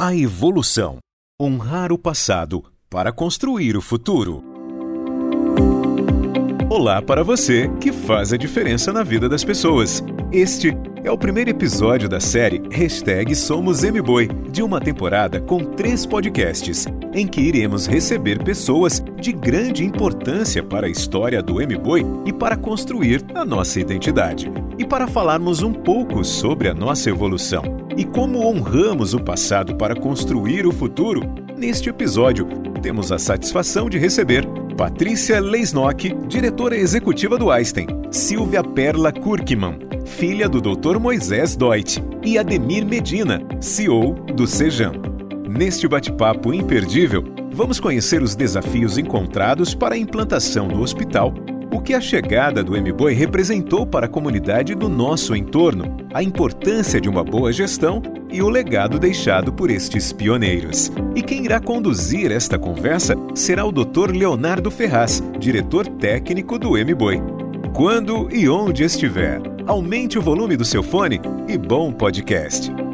A evolução. Honrar o passado para construir o futuro. Olá para você que faz a diferença na vida das pessoas. Este é o primeiro episódio da série Hashtag Somos MBoi, de uma temporada com três podcasts, em que iremos receber pessoas de grande importância para a história do MBoi e para construir a nossa identidade. E para falarmos um pouco sobre a nossa evolução e como honramos o passado para construir o futuro, neste episódio temos a satisfação de receber Patrícia Leisnock, diretora executiva do Einstein, Silvia Perla Kurkman, filha do Dr. Moisés Deutsch, e Ademir Medina, CEO do Sejam. Neste bate-papo imperdível, vamos conhecer os desafios encontrados para a implantação do hospital o que a chegada do MBoi representou para a comunidade do nosso entorno, a importância de uma boa gestão e o legado deixado por estes pioneiros. E quem irá conduzir esta conversa será o Dr. Leonardo Ferraz, diretor técnico do MBoi. Quando e onde estiver, aumente o volume do seu fone e bom podcast.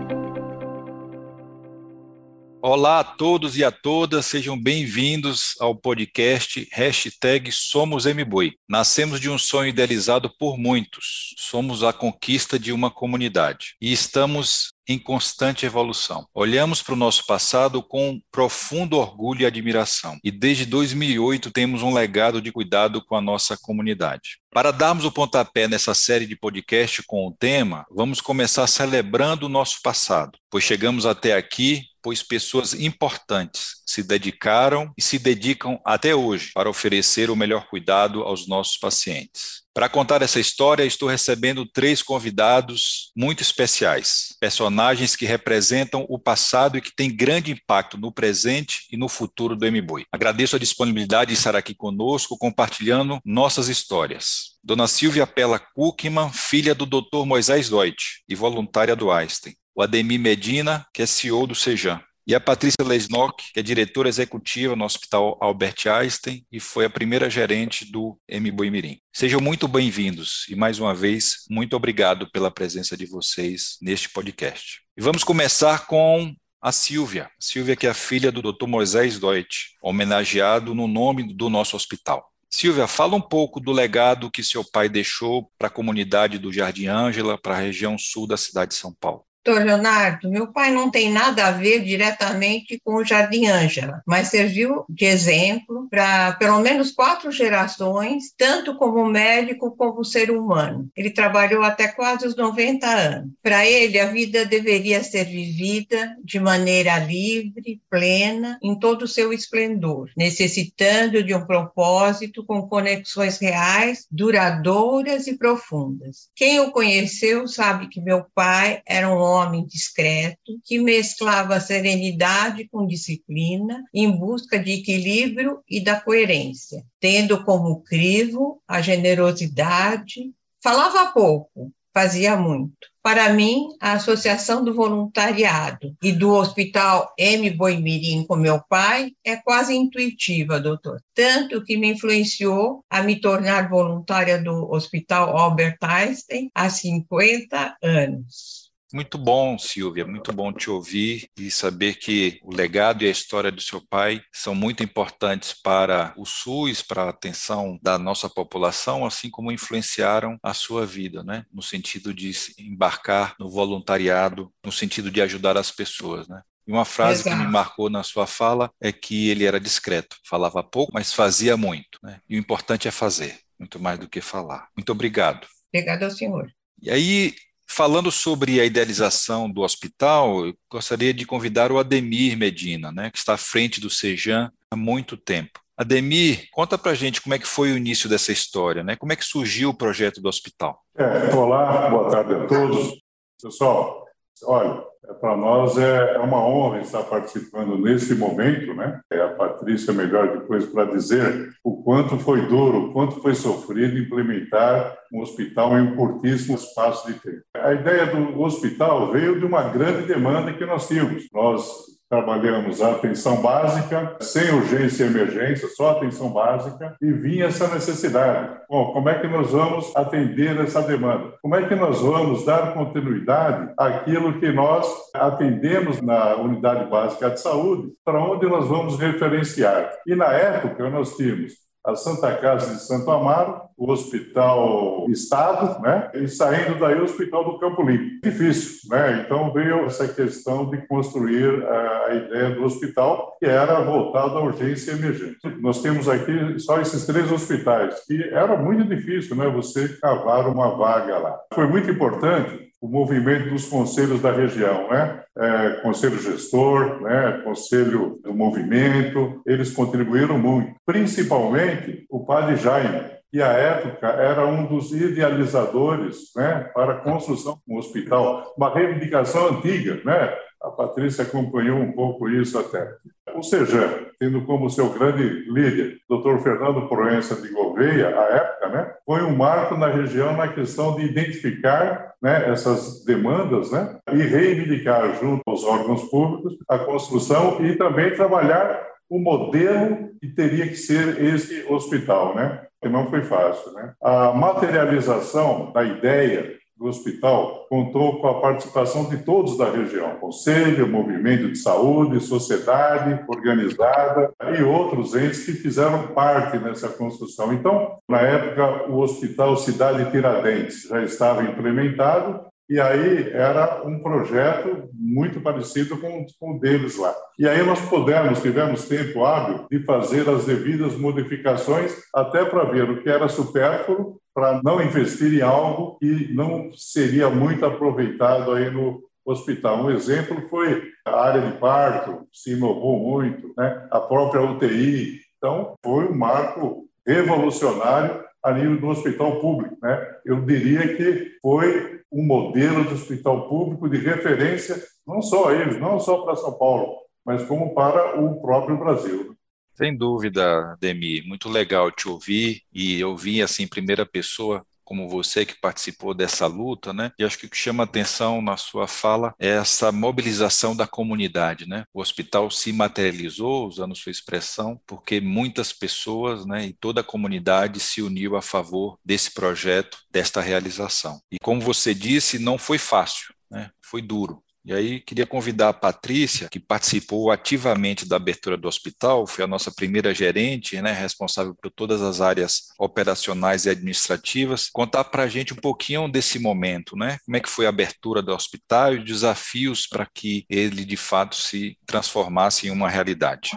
Olá a todos e a todas, sejam bem-vindos ao podcast hashtag Somos MBoi. Nascemos de um sonho idealizado por muitos, somos a conquista de uma comunidade e estamos em constante evolução. Olhamos para o nosso passado com profundo orgulho e admiração, e desde 2008 temos um legado de cuidado com a nossa comunidade. Para darmos o pontapé nessa série de podcast com o tema, vamos começar celebrando o nosso passado, pois chegamos até aqui pois pessoas importantes se dedicaram e se dedicam até hoje para oferecer o melhor cuidado aos nossos pacientes. Para contar essa história, estou recebendo três convidados muito especiais, personagens que representam o passado e que têm grande impacto no presente e no futuro do MBoi. Agradeço a disponibilidade de estar aqui conosco, compartilhando nossas histórias. Dona Silvia Pella Kuckman, filha do Dr. Moisés Deutsch e voluntária do Einstein o Ademir Medina, que é CEO do Sejam, e a Patrícia Lesnock, que é diretora executiva no Hospital Albert Einstein e foi a primeira gerente do M. Boimirim. Sejam muito bem-vindos e, mais uma vez, muito obrigado pela presença de vocês neste podcast. E vamos começar com a Silvia. Silvia, que é a filha do Dr. Moisés Deutsch, homenageado no nome do nosso hospital. Silvia, fala um pouco do legado que seu pai deixou para a comunidade do Jardim Ângela, para a região sul da cidade de São Paulo. Doutor Leonardo, meu pai não tem nada a ver diretamente com o Jardim Ângela, mas serviu de exemplo para pelo menos quatro gerações, tanto como médico como ser humano. Ele trabalhou até quase os 90 anos. Para ele, a vida deveria ser vivida de maneira livre, plena, em todo o seu esplendor, necessitando de um propósito com conexões reais, duradouras e profundas. Quem o conheceu sabe que meu pai era um homem discreto que mesclava serenidade com disciplina em busca de equilíbrio e da coerência, tendo como crivo a generosidade. Falava pouco, fazia muito. Para mim, a Associação do Voluntariado e do Hospital M. Boimirim com meu pai é quase intuitiva, doutor. Tanto que me influenciou a me tornar voluntária do Hospital Albert Einstein há 50 anos. Muito bom, Silvia, muito bom te ouvir e saber que o legado e a história do seu pai são muito importantes para o SUS, para a atenção da nossa população, assim como influenciaram a sua vida, né? no sentido de embarcar no voluntariado, no sentido de ajudar as pessoas. Né? E uma frase Exato. que me marcou na sua fala é que ele era discreto, falava pouco, mas fazia muito. Né? E o importante é fazer, muito mais do que falar. Muito obrigado. Obrigado ao senhor. E aí, Falando sobre a idealização do hospital, eu gostaria de convidar o Ademir Medina, né, que está à frente do Sejam há muito tempo. Ademir, conta para gente como é que foi o início dessa história, né? Como é que surgiu o projeto do hospital? É, olá, boa tarde a todos. Pessoal, olha, é, para nós é, é uma honra estar participando nesse momento, né? É a Patrícia melhor depois para dizer o quanto foi duro, o quanto foi sofrido implementar um hospital em um curtíssimo espaço de tempo. A ideia do hospital veio de uma grande demanda que nós tínhamos. Nós trabalhamos a atenção básica, sem urgência e emergência, só atenção básica, e vinha essa necessidade. Bom, como é que nós vamos atender essa demanda? Como é que nós vamos dar continuidade àquilo que nós atendemos na unidade básica de saúde, para onde nós vamos referenciar? E na época nós tínhamos a Santa Casa de Santo Amaro, o Hospital Estado, né? E saindo daí o Hospital do Campo Limpo. Difícil, né? Então veio essa questão de construir a, a ideia do hospital, que era voltado à urgência e emergência. Nós temos aqui só esses três hospitais, que era muito difícil, né? Você cavar uma vaga lá. Foi muito importante o movimento dos conselhos da região, né? É, conselho gestor, né? Conselho do movimento, eles contribuíram muito, principalmente o padre Jaime, que à época era um dos idealizadores, né? Para a construção do hospital, uma reivindicação antiga, né? A Patrícia acompanhou um pouco isso até. O seja, tendo como seu grande líder Dr. Fernando Proença de Gouveia, à época, né, foi um marco na região na questão de identificar né, essas demandas né, e reivindicar junto aos órgãos públicos a construção e também trabalhar o modelo que teria que ser esse hospital, né? Não foi fácil, né? A materialização da ideia do hospital contou com a participação de todos da região, conselho, movimento de saúde, sociedade organizada e outros entes que fizeram parte nessa construção. Então, na época, o Hospital Cidade Tiradentes já estava implementado e aí era um projeto muito parecido com, com o deles lá. E aí nós pudemos, tivemos tempo hábil de fazer as devidas modificações até para ver o que era supérfluo para não investir em algo que não seria muito aproveitado aí no hospital. Um exemplo foi a área de parto, se inovou muito, né? a própria UTI. Então, foi um marco revolucionário a nível do hospital público. Né? Eu diria que foi um modelo de hospital público de referência, não só eles, não só para São Paulo, mas como para o próprio Brasil. Sem dúvida, Demi, muito legal te ouvir e ouvir assim em primeira pessoa como você que participou dessa luta, né? E acho que o que chama atenção na sua fala é essa mobilização da comunidade, né? O hospital se materializou, usando sua expressão, porque muitas pessoas, né, e toda a comunidade se uniu a favor desse projeto, desta realização. E como você disse, não foi fácil, né? Foi duro. E aí queria convidar a Patrícia, que participou ativamente da abertura do hospital, foi a nossa primeira gerente, né, responsável por todas as áreas operacionais e administrativas, contar para a gente um pouquinho desse momento, né? Como é que foi a abertura do hospital e os desafios para que ele de fato se transformasse em uma realidade.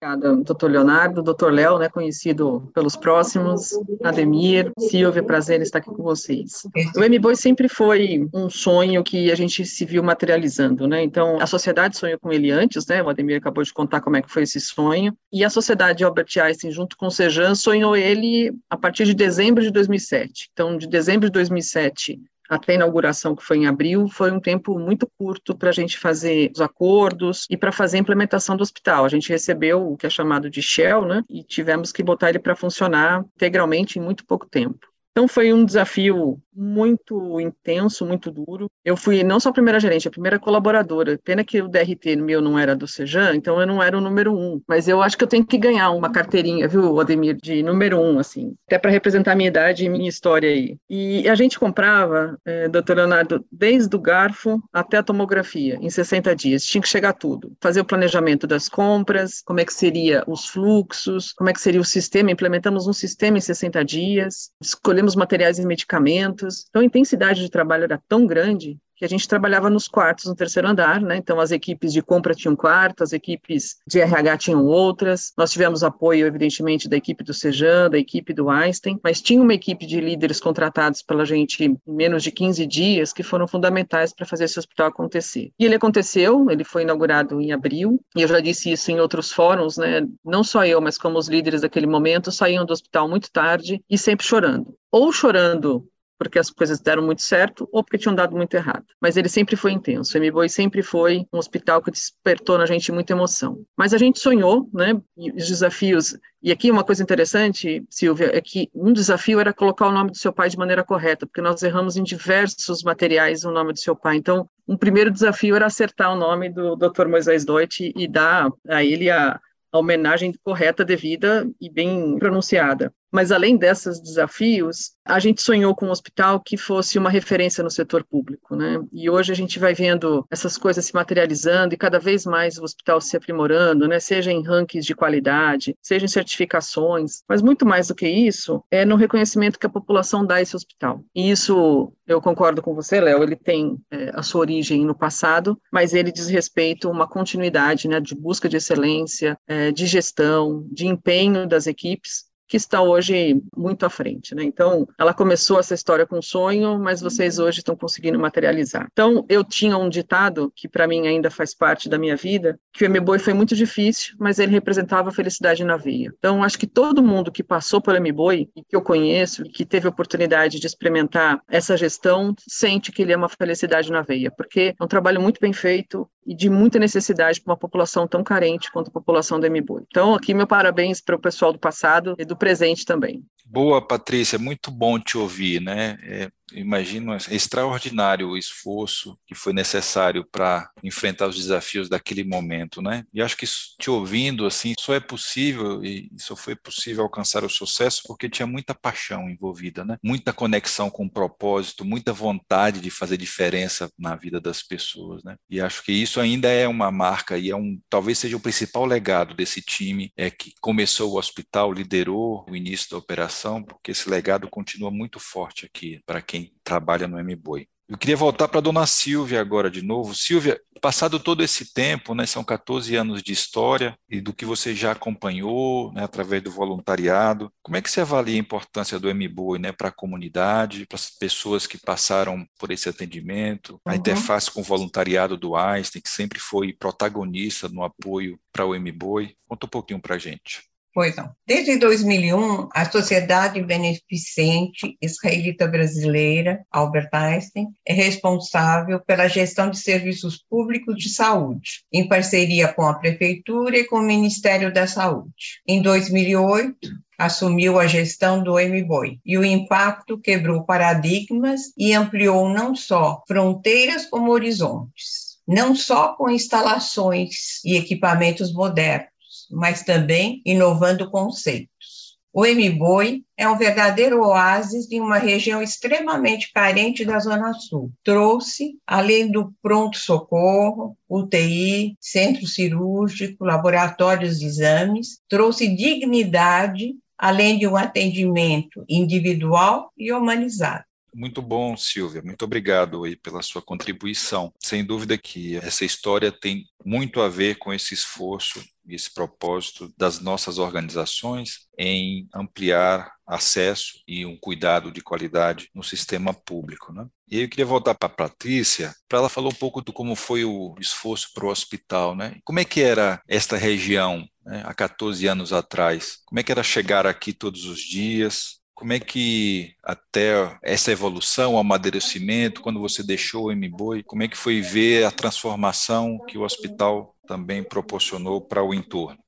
Obrigada, doutor Leonardo, doutor Léo, né, conhecido pelos próximos, Ademir, Silvia, prazer estar aqui com vocês. O M-Boy sempre foi um sonho que a gente se viu materializando, né, então a sociedade sonhou com ele antes, né, o Ademir acabou de contar como é que foi esse sonho, e a sociedade Albert Einstein, junto com o Sejan, sonhou ele a partir de dezembro de 2007. Então, de dezembro de 2007 até a inauguração, que foi em abril, foi um tempo muito curto para a gente fazer os acordos e para fazer a implementação do hospital. A gente recebeu o que é chamado de Shell, né, e tivemos que botar ele para funcionar integralmente em muito pouco tempo. Então foi um desafio muito intenso, muito duro. Eu fui não só a primeira gerente, a primeira colaboradora. Pena que o DRT meu não era do Sejan, então eu não era o número um. Mas eu acho que eu tenho que ganhar uma carteirinha, viu, Ademir, de número um, assim, até para representar minha idade e minha história aí. E a gente comprava, é, doutor Leonardo, desde o garfo até a tomografia, em 60 dias. Tinha que chegar tudo. Fazer o planejamento das compras, como é que seria os fluxos, como é que seria o sistema. Implementamos um sistema em 60 dias, escolhemos os materiais e medicamentos. Então, a intensidade de trabalho era tão grande que a gente trabalhava nos quartos no terceiro andar, né? Então as equipes de compra tinham quarto, as equipes de RH tinham outras. Nós tivemos apoio, evidentemente, da equipe do Sejan, da equipe do Einstein, mas tinha uma equipe de líderes contratados pela gente em menos de 15 dias que foram fundamentais para fazer esse hospital acontecer. E ele aconteceu, ele foi inaugurado em abril, e eu já disse isso em outros fóruns, né? Não só eu, mas como os líderes daquele momento saíam do hospital muito tarde e sempre chorando. Ou chorando porque as coisas deram muito certo ou porque tinham dado muito errado. Mas ele sempre foi intenso. O MBoi sempre foi um hospital que despertou na gente muita emoção. Mas a gente sonhou, né? E os desafios. E aqui uma coisa interessante, Silvia, é que um desafio era colocar o nome do seu pai de maneira correta, porque nós erramos em diversos materiais o nome do seu pai. Então, um primeiro desafio era acertar o nome do Dr. Moisés Doit e dar a ele a, a homenagem correta, devida e bem pronunciada. Mas além desses desafios, a gente sonhou com um hospital que fosse uma referência no setor público, né? E hoje a gente vai vendo essas coisas se materializando e cada vez mais o hospital se aprimorando, né? Seja em rankings de qualidade, seja em certificações, mas muito mais do que isso é no reconhecimento que a população dá a esse hospital. E isso eu concordo com você, Léo. Ele tem é, a sua origem no passado, mas ele diz respeito a uma continuidade, né? De busca de excelência, é, de gestão, de empenho das equipes que está hoje muito à frente. Né? Então, ela começou essa história com um sonho, mas vocês hoje estão conseguindo materializar. Então, eu tinha um ditado que para mim ainda faz parte da minha vida, que o MBoi foi muito difícil, mas ele representava a felicidade na veia. Então, acho que todo mundo que passou pelo MBoi, e que eu conheço, e que teve a oportunidade de experimentar essa gestão, sente que ele é uma felicidade na veia, porque é um trabalho muito bem feito, e de muita necessidade para uma população tão carente quanto a população do MBoi. Então, aqui meu parabéns para o pessoal do passado e do presente também. Boa, Patrícia, muito bom te ouvir, né? É, imagino, é extraordinário o esforço que foi necessário para enfrentar os desafios daquele momento, né? E acho que te ouvindo assim, só é possível e só foi possível alcançar o sucesso porque tinha muita paixão envolvida, né? Muita conexão com o propósito, muita vontade de fazer diferença na vida das pessoas, né? E acho que isso ainda é uma marca e é um, talvez seja o principal legado desse time é que começou o hospital, liderou o início da operação, porque esse legado continua muito forte aqui para quem quem trabalha no MBoi. Eu queria voltar para a dona Silvia agora de novo. Silvia, passado todo esse tempo, né, são 14 anos de história e do que você já acompanhou né, através do voluntariado, como é que você avalia a importância do MBoi né, para a comunidade, para as pessoas que passaram por esse atendimento, a uhum. interface com o voluntariado do Einstein, que sempre foi protagonista no apoio para o MBoi? Conta um pouquinho para a gente. Pois não. Desde 2001, a Sociedade Beneficente Israelita Brasileira, Albert Einstein, é responsável pela gestão de serviços públicos de saúde, em parceria com a Prefeitura e com o Ministério da Saúde. Em 2008, assumiu a gestão do MBOI e o impacto quebrou paradigmas e ampliou não só fronteiras como horizontes não só com instalações e equipamentos modernos, mas também inovando conceitos. O MBoi é um verdadeiro oásis de uma região extremamente carente da Zona Sul. Trouxe, além do pronto-socorro, UTI, centro cirúrgico, laboratórios de exames, trouxe dignidade, além de um atendimento individual e humanizado. Muito bom, Silvia. Muito obrigado aí pela sua contribuição. Sem dúvida que essa história tem muito a ver com esse esforço e esse propósito das nossas organizações em ampliar acesso e um cuidado de qualidade no sistema público. Né? E aí eu queria voltar para a Patrícia, para ela falar um pouco do como foi o esforço para o hospital. Né? Como é que era esta região né, há 14 anos atrás? Como é que era chegar aqui todos os dias? Como é que até essa evolução, o amadurecimento, quando você deixou o MBoi, como é que foi ver a transformação que o hospital também proporcionou para o entorno?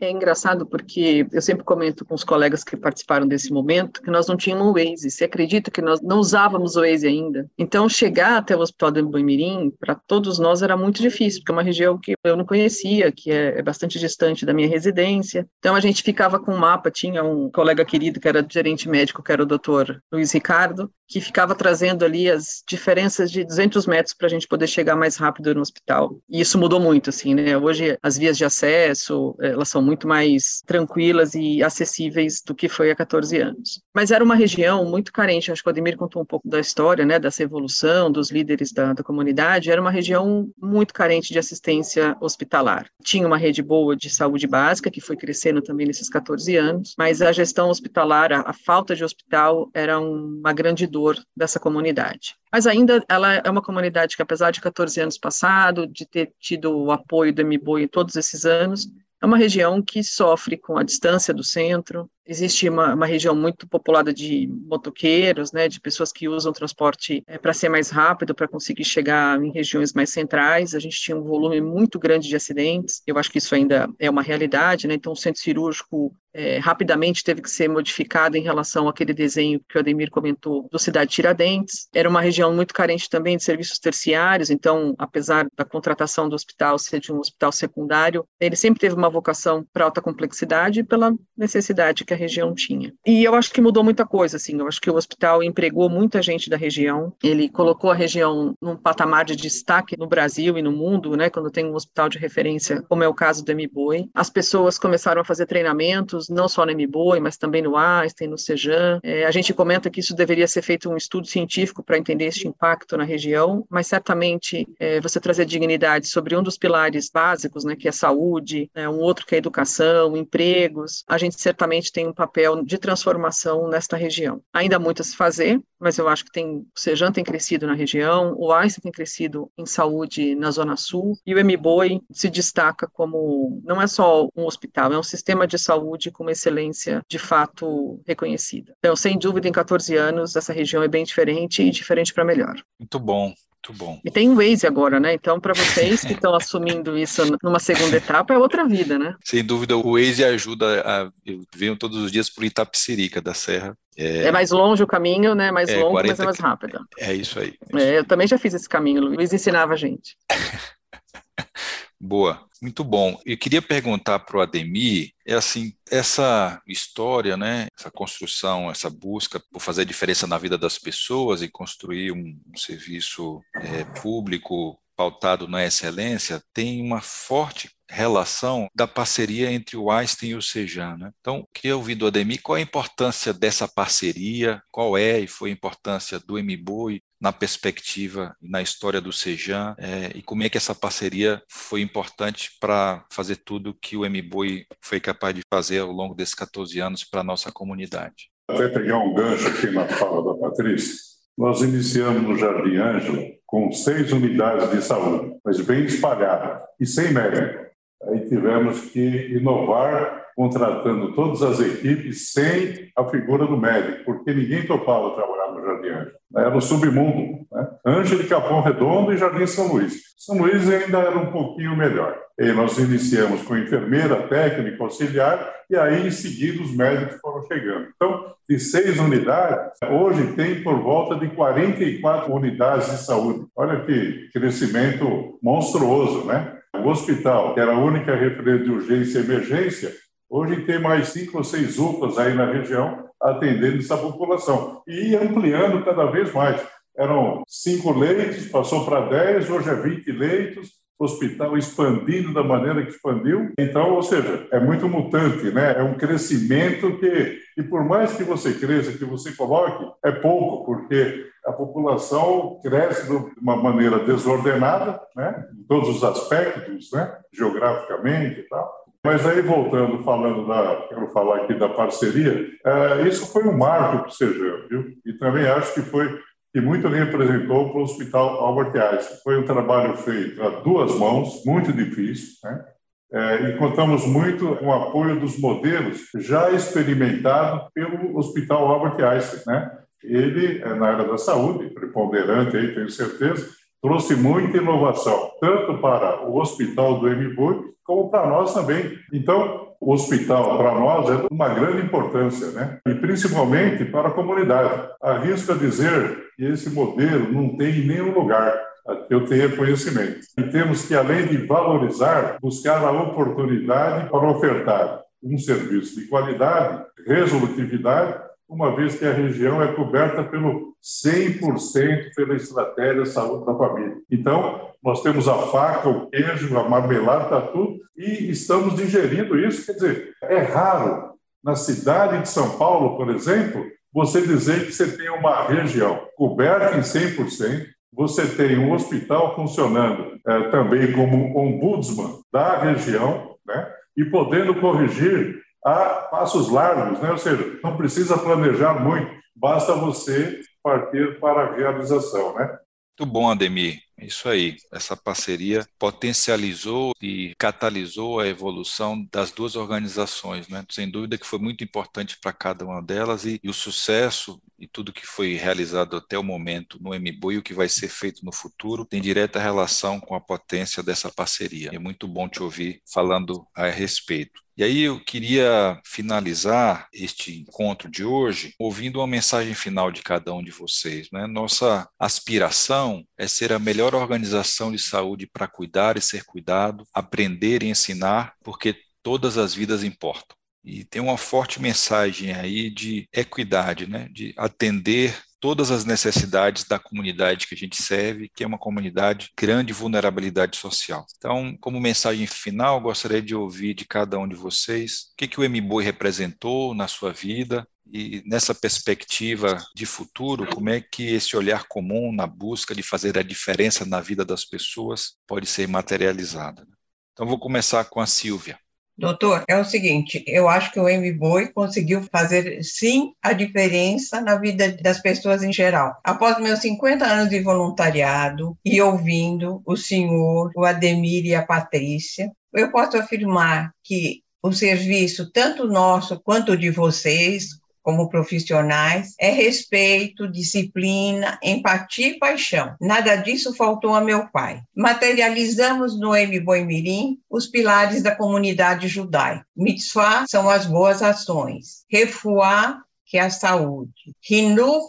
É engraçado porque eu sempre comento com os colegas que participaram desse momento que nós não tínhamos o Waze. Você acredita que nós não usávamos o Waze ainda? Então, chegar até o Hospital do Boimirim, para todos nós, era muito difícil, porque é uma região que eu não conhecia, que é, é bastante distante da minha residência. Então, a gente ficava com um mapa. Tinha um colega querido que era gerente médico, que era o doutor Luiz Ricardo, que ficava trazendo ali as diferenças de 200 metros para a gente poder chegar mais rápido no hospital. E isso mudou muito, assim, né? Hoje, as vias de acesso, elas são muito mais tranquilas e acessíveis do que foi há 14 anos. Mas era uma região muito carente, acho que o Ademir contou um pouco da história, né, dessa evolução dos líderes da, da comunidade, era uma região muito carente de assistência hospitalar. Tinha uma rede boa de saúde básica, que foi crescendo também nesses 14 anos, mas a gestão hospitalar, a, a falta de hospital era uma grande dor dessa comunidade. Mas ainda ela é uma comunidade que, apesar de 14 anos passado, de ter tido o apoio do MBOI todos esses anos, é uma região que sofre com a distância do centro, existe uma, uma região muito populada de motoqueiros, né, de pessoas que usam transporte é, para ser mais rápido, para conseguir chegar em regiões mais centrais. A gente tinha um volume muito grande de acidentes. Eu acho que isso ainda é uma realidade, né? Então, o centro cirúrgico é, rapidamente teve que ser modificado em relação àquele desenho que o Ademir comentou do Cidade Tiradentes. Era uma região muito carente também de serviços terciários, então, apesar da contratação do hospital ser de um hospital secundário, ele sempre teve uma vocação para alta complexidade pela necessidade que a região tinha. E eu acho que mudou muita coisa, assim, eu acho que o hospital empregou muita gente da região, ele colocou a região num patamar de destaque no Brasil e no mundo, né, quando tem um hospital de referência, como é o caso do MBoi. As pessoas começaram a fazer treinamentos, não só no MBOI, mas também no Einstein, no CEJAN. É, a gente comenta que isso deveria ser feito um estudo científico para entender este impacto na região, mas certamente é, você trazer dignidade sobre um dos pilares básicos, né, que é saúde, é, um outro que é educação, empregos, a gente certamente tem um papel de transformação nesta região. Ainda há muito a se fazer, mas eu acho que tem, o CEJAN tem crescido na região, o Einstein tem crescido em saúde na Zona Sul, e o MBOI se destaca como, não é só um hospital, é um sistema de saúde com uma excelência de fato reconhecida. Então, sem dúvida, em 14 anos, essa região é bem diferente e diferente para melhor. Muito bom. Muito bom. E tem o Waze agora, né? Então, para vocês que estão assumindo isso numa segunda etapa, é outra vida, né? Sem dúvida, o Waze ajuda a. Eu venho todos os dias por Itapecerica da Serra. É, é mais longe o caminho, né? Mais é, longo, mas é mais rápido. É isso aí. É, eu também já fiz esse caminho, o Luiz ensinava a gente. Boa, muito bom. Eu queria perguntar para o Ademir, é assim, essa história, né, essa construção, essa busca por fazer diferença na vida das pessoas e construir um, um serviço é, público pautado na excelência, tem uma forte relação da parceria entre o Einstein e o Sejan. Né? Então, queria ouvir do Ademir qual a importância dessa parceria, qual é e foi a importância do MBOI na perspectiva e na história do Sejan é, e como é que essa parceria foi importante para fazer tudo que o MBOI foi capaz de fazer ao longo desses 14 anos para a nossa comunidade. Até pegar um gancho aqui na fala da Patrícia, nós iniciamos no Jardim Ângelo com seis unidades de saúde, mas bem espalhadas e sem médico. Aí tivemos que inovar contratando todas as equipes sem a figura do médico, porque ninguém topava trabalhar no Jardim Ângelo. Era o submundo. Né? Ângelo de Capão Redondo e Jardim São Luís. São Luís ainda era um pouquinho melhor. E nós iniciamos com enfermeira, técnica, auxiliar, e aí em seguida os médicos foram chegando. Então, de seis unidades, hoje tem por volta de 44 unidades de saúde. Olha que crescimento monstruoso, né? O hospital, que era a única referência de urgência e emergência, hoje tem mais cinco ou seis UPAs aí na região atendendo essa população e ampliando cada vez mais. Eram cinco leitos, passou para dez, hoje é 20 leitos, hospital expandindo da maneira que expandiu. Então, ou seja, é muito mutante, né? É um crescimento que, e por mais que você cresça, que você coloque, é pouco, porque a população cresce de uma maneira desordenada, né? Em todos os aspectos, né? Geograficamente e tal. Mas aí, voltando, falando da, quero falar aqui da parceria, é, isso foi um marco para o CEJAM, viu? E também acho que foi que muito representou para o Hospital Albert Einstein. Foi um trabalho feito a duas mãos, muito difícil, né? É, e contamos muito com o apoio dos modelos já experimentados pelo Hospital Albert Einstein, né? Ele, é, na área da saúde, preponderante aí, tenho certeza, trouxe muita inovação, tanto para o hospital do MBUI, como para nós também. Então, o hospital, para nós, é de uma grande importância, né? E principalmente para a comunidade. Arrisco a dizer que esse modelo não tem em nenhum lugar eu tenha conhecimento. E temos que, além de valorizar, buscar a oportunidade para ofertar um serviço de qualidade, resolutividade uma vez que a região é coberta pelo 100% pela estratégia saúde da família. Então, nós temos a faca, o queijo, a marmelada, tá tudo, e estamos digerindo isso. Quer dizer, é raro na cidade de São Paulo, por exemplo, você dizer que você tem uma região coberta em 100%, você tem um hospital funcionando é, também como ombudsman da região, né, e podendo corrigir a passos largos, né? ou seja, não precisa planejar muito, basta você partir para a realização. Né? Muito bom, Ademir. Isso aí. Essa parceria potencializou e catalisou a evolução das duas organizações, né? Sem dúvida que foi muito importante para cada uma delas e, e, o sucesso e tudo que foi realizado até o momento no MBOI e o que vai ser feito no futuro tem direta relação com a potência dessa parceria. É muito bom te ouvir falando a respeito. E aí eu queria finalizar este encontro de hoje ouvindo uma mensagem final de cada um de vocês. Né? Nossa aspiração é ser a melhor organização de saúde para cuidar e ser cuidado, aprender e ensinar, porque todas as vidas importam. E tem uma forte mensagem aí de equidade, né? de atender todas as necessidades da comunidade que a gente serve, que é uma comunidade grande vulnerabilidade social. Então, como mensagem final, gostaria de ouvir de cada um de vocês o que, que o MBOI representou na sua vida, e nessa perspectiva de futuro, como é que esse olhar comum na busca de fazer a diferença na vida das pessoas pode ser materializado? Então, vou começar com a Silvia. Doutor, é o seguinte, eu acho que o MBOI conseguiu fazer, sim, a diferença na vida das pessoas em geral. Após meus 50 anos de voluntariado e ouvindo o senhor, o Ademir e a Patrícia, eu posso afirmar que o serviço, tanto nosso quanto de vocês, como profissionais é respeito, disciplina, empatia e paixão. Nada disso faltou a meu pai. Materializamos no M. Mirim os pilares da comunidade judaica. Mitzvah são as boas ações. Refuá, que é a saúde. Hinur,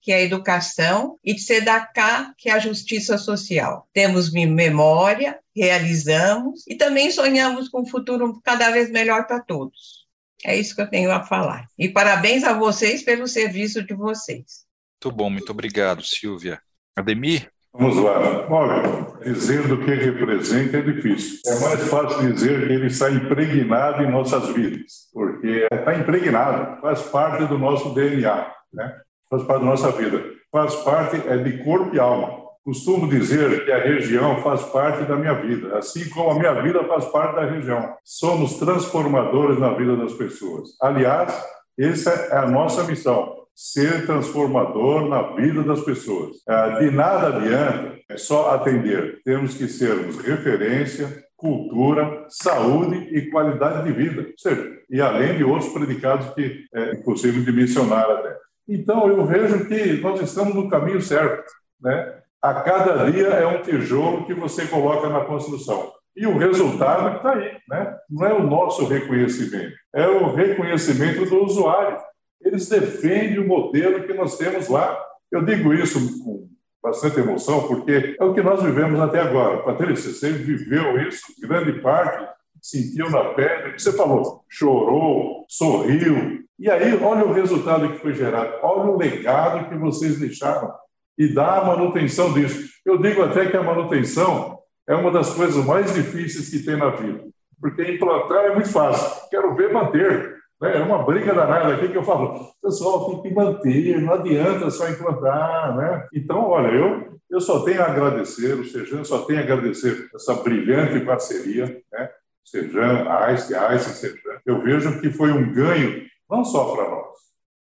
que é a educação, e Tzedaká, que é a justiça social. Temos memória, realizamos e também sonhamos com um futuro cada vez melhor para todos. É isso que eu tenho a falar. E parabéns a vocês pelo serviço de vocês. Muito bom, muito obrigado, Silvia. Ademir? Vamos lá. Olha, dizer do que representa é difícil. É mais fácil dizer que ele está impregnado em nossas vidas, porque está impregnado, faz parte do nosso DNA, né? faz parte da nossa vida, faz parte é de corpo e alma. Costumo dizer que a região faz parte da minha vida, assim como a minha vida faz parte da região. Somos transformadores na vida das pessoas. Aliás, essa é a nossa missão ser transformador na vida das pessoas. Ah, de nada adianta é só atender. Temos que sermos referência, cultura, saúde e qualidade de vida. Ou seja, e além de outros predicados que é impossível de mencionar até. Então, eu vejo que nós estamos no caminho certo. Né? A cada dia é um tijolo que você coloca na construção. E o resultado está aí, né? não é o nosso reconhecimento, é o reconhecimento do usuário. Eles defendem o modelo que nós temos lá. Eu digo isso com bastante emoção, porque é o que nós vivemos até agora. Patrícia, você viveu isso, grande parte, sentiu na pele, você falou, chorou, sorriu. E aí, olha o resultado que foi gerado, olha o legado que vocês deixaram e dar a manutenção disso. Eu digo até que a manutenção é uma das coisas mais difíceis que tem na vida, porque implantar é muito fácil, quero ver manter. Né? É uma briga danada aqui que eu falo, pessoal, tem que manter, não adianta só implantar. Né? Então, olha, eu, eu só tenho a agradecer, o Sejan só tenho a agradecer essa brilhante parceria, né? Sejan, Aice, Aice, Sejan. Eu vejo que foi um ganho, não só para nós,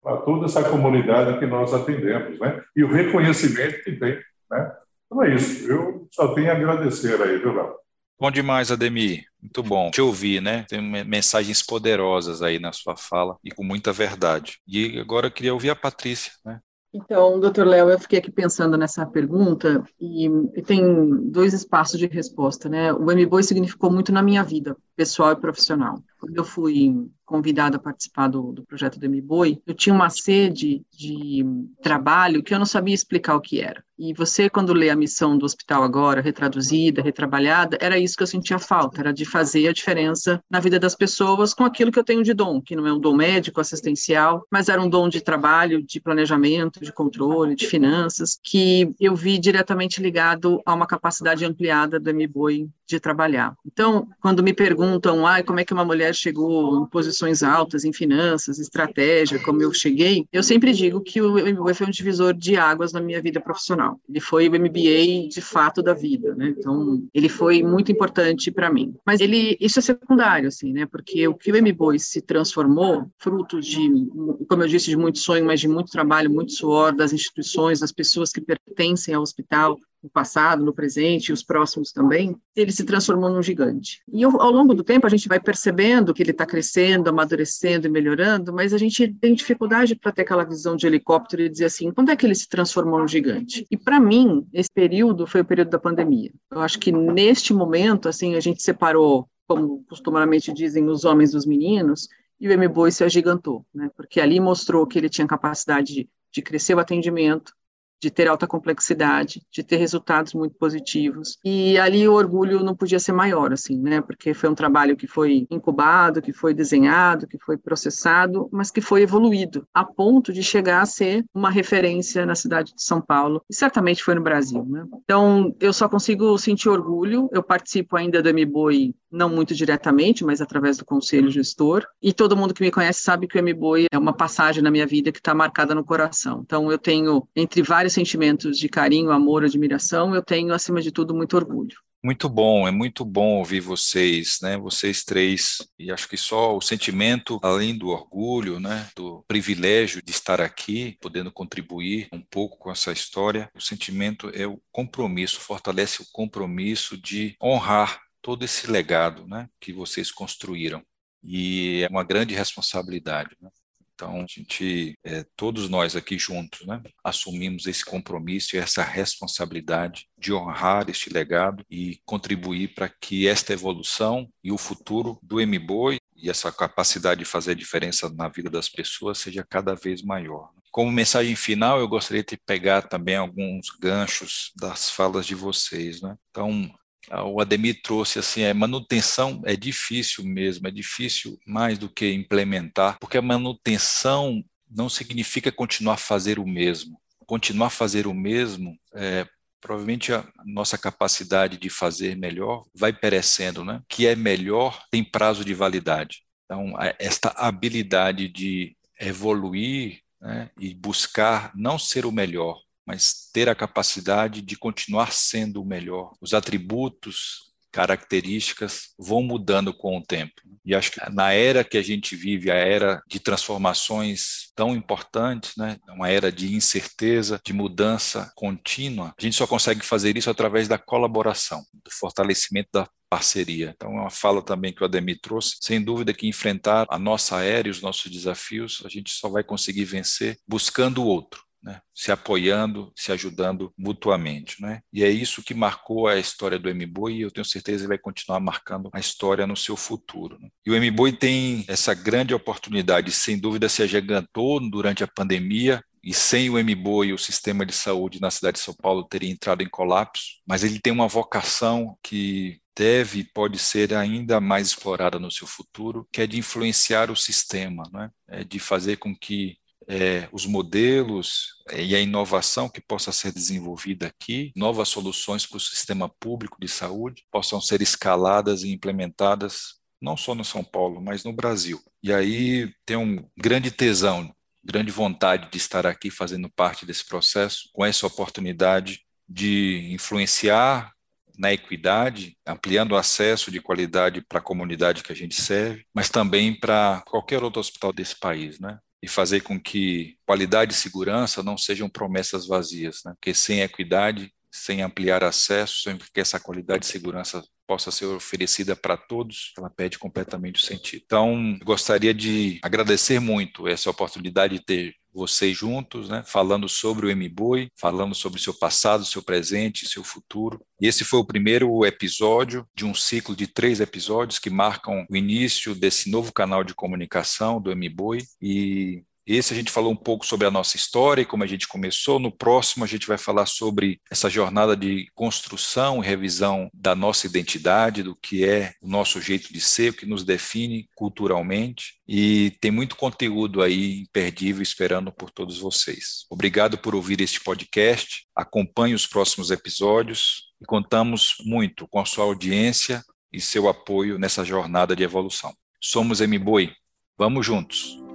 para toda essa comunidade que nós atendemos, né? E o reconhecimento que tem, né? Então é isso. Eu só tenho a agradecer aí, viu, Léo? Bom demais, Ademir. Muito bom te ouvir, né? Tem mensagens poderosas aí na sua fala e com muita verdade. E agora eu queria ouvir a Patrícia, né? Então, doutor Léo, eu fiquei aqui pensando nessa pergunta e, e, tem dois espaços de resposta, né? O MBOI significou muito na minha vida, pessoal e profissional. Quando eu fui convidada a participar do, do projeto do MBOI, eu tinha uma sede de trabalho que eu não sabia explicar o que era. E você, quando lê a missão do hospital agora, retraduzida, retrabalhada, era isso que eu sentia falta, era de fazer a diferença na vida das pessoas com aquilo que eu tenho de dom, que não é um dom médico, assistencial, mas era um dom de trabalho, de planejamento, de controle, de finanças, que eu vi diretamente ligado a uma capacidade ampliada do MBOI de trabalhar. Então, quando me perguntam, ah, como é que uma mulher chegou em posições altas em finanças, estratégia, como eu cheguei, eu sempre digo que o MBA foi um divisor de águas na minha vida profissional. Ele foi o MBA de fato da vida, né? Então, ele foi muito importante para mim. Mas ele, isso é secundário, assim, né? Porque o que o MBA se transformou, fruto de, como eu disse, de muito sonho, mas de muito trabalho, muito suor das instituições, das pessoas que pertencem ao hospital, no passado, no presente e os próximos também, ele se transformou num gigante. E ao longo do tempo a gente vai percebendo que ele está crescendo, amadurecendo e melhorando, mas a gente tem dificuldade para ter aquela visão de helicóptero e dizer assim, quando é que ele se transformou num gigante? E para mim, esse período foi o período da pandemia. Eu acho que neste momento, assim, a gente separou, como costumamente dizem os homens dos meninos, e o M-Boi se agigantou, né? Porque ali mostrou que ele tinha capacidade de, de crescer o atendimento, de ter alta complexidade, de ter resultados muito positivos. E ali o orgulho não podia ser maior, assim, né? Porque foi um trabalho que foi incubado, que foi desenhado, que foi processado, mas que foi evoluído a ponto de chegar a ser uma referência na cidade de São Paulo e certamente foi no Brasil, né? Então eu só consigo sentir orgulho. Eu participo ainda do MBOI não muito diretamente, mas através do conselho gestor. E todo mundo que me conhece sabe que o MBOI é uma passagem na minha vida que está marcada no coração. Então, eu tenho, entre vários sentimentos de carinho, amor, admiração, eu tenho, acima de tudo, muito orgulho. Muito bom, é muito bom ouvir vocês, né? Vocês três, e acho que só o sentimento, além do orgulho, né? Do privilégio de estar aqui, podendo contribuir um pouco com essa história, o sentimento é o compromisso, fortalece o compromisso de honrar todo esse legado né, que vocês construíram. E é uma grande responsabilidade. Né? Então, a gente, é, todos nós aqui juntos, né, assumimos esse compromisso e essa responsabilidade de honrar este legado e contribuir para que esta evolução e o futuro do MBOI e essa capacidade de fazer diferença na vida das pessoas seja cada vez maior. Como mensagem final, eu gostaria de pegar também alguns ganchos das falas de vocês. Né? Então, o Ademir trouxe assim, a manutenção é difícil mesmo, é difícil mais do que implementar, porque a manutenção não significa continuar a fazer o mesmo. Continuar a fazer o mesmo, é, provavelmente a nossa capacidade de fazer melhor vai perecendo, né? Que é melhor tem prazo de validade. Então, esta habilidade de evoluir né, e buscar não ser o melhor, mas ter a capacidade de continuar sendo o melhor. Os atributos, características vão mudando com o tempo. E acho que na era que a gente vive, a era de transformações tão importantes, né, uma era de incerteza, de mudança contínua, a gente só consegue fazer isso através da colaboração, do fortalecimento da parceria. Então, é uma fala também que o Ademir trouxe. Sem dúvida que enfrentar a nossa era e os nossos desafios, a gente só vai conseguir vencer buscando o outro né? se apoiando, se ajudando mutuamente. Né? E é isso que marcou a história do MBOI e eu tenho certeza que vai continuar marcando a história no seu futuro. Né? E o MBOI tem essa grande oportunidade, sem dúvida se agigantou durante a pandemia, e sem o MBOI, o sistema de saúde na cidade de São Paulo teria entrado em colapso, mas ele tem uma vocação que deve e pode ser ainda mais explorada no seu futuro, que é de influenciar o sistema, né? é de fazer com que é, os modelos é, e a inovação que possa ser desenvolvida aqui, novas soluções para o sistema público de saúde possam ser escaladas e implementadas não só no São Paulo, mas no Brasil. E aí tem um grande tesão, grande vontade de estar aqui fazendo parte desse processo, com essa oportunidade de influenciar na equidade, ampliando o acesso de qualidade para a comunidade que a gente serve, mas também para qualquer outro hospital desse país, né? E fazer com que qualidade e segurança não sejam promessas vazias, né? porque sem equidade, sem ampliar acesso, sem que essa qualidade e segurança possa ser oferecida para todos, ela perde completamente o sentido. Então, gostaria de agradecer muito essa oportunidade de ter vocês juntos, né, falando sobre o MBOI, falando sobre seu passado, seu presente, seu futuro. E esse foi o primeiro episódio de um ciclo de três episódios que marcam o início desse novo canal de comunicação do MBOI. E esse a gente falou um pouco sobre a nossa história e como a gente começou. No próximo, a gente vai falar sobre essa jornada de construção e revisão da nossa identidade, do que é o nosso jeito de ser, o que nos define culturalmente. E tem muito conteúdo aí imperdível esperando por todos vocês. Obrigado por ouvir este podcast. Acompanhe os próximos episódios e contamos muito com a sua audiência e seu apoio nessa jornada de evolução. Somos MBoi, vamos juntos!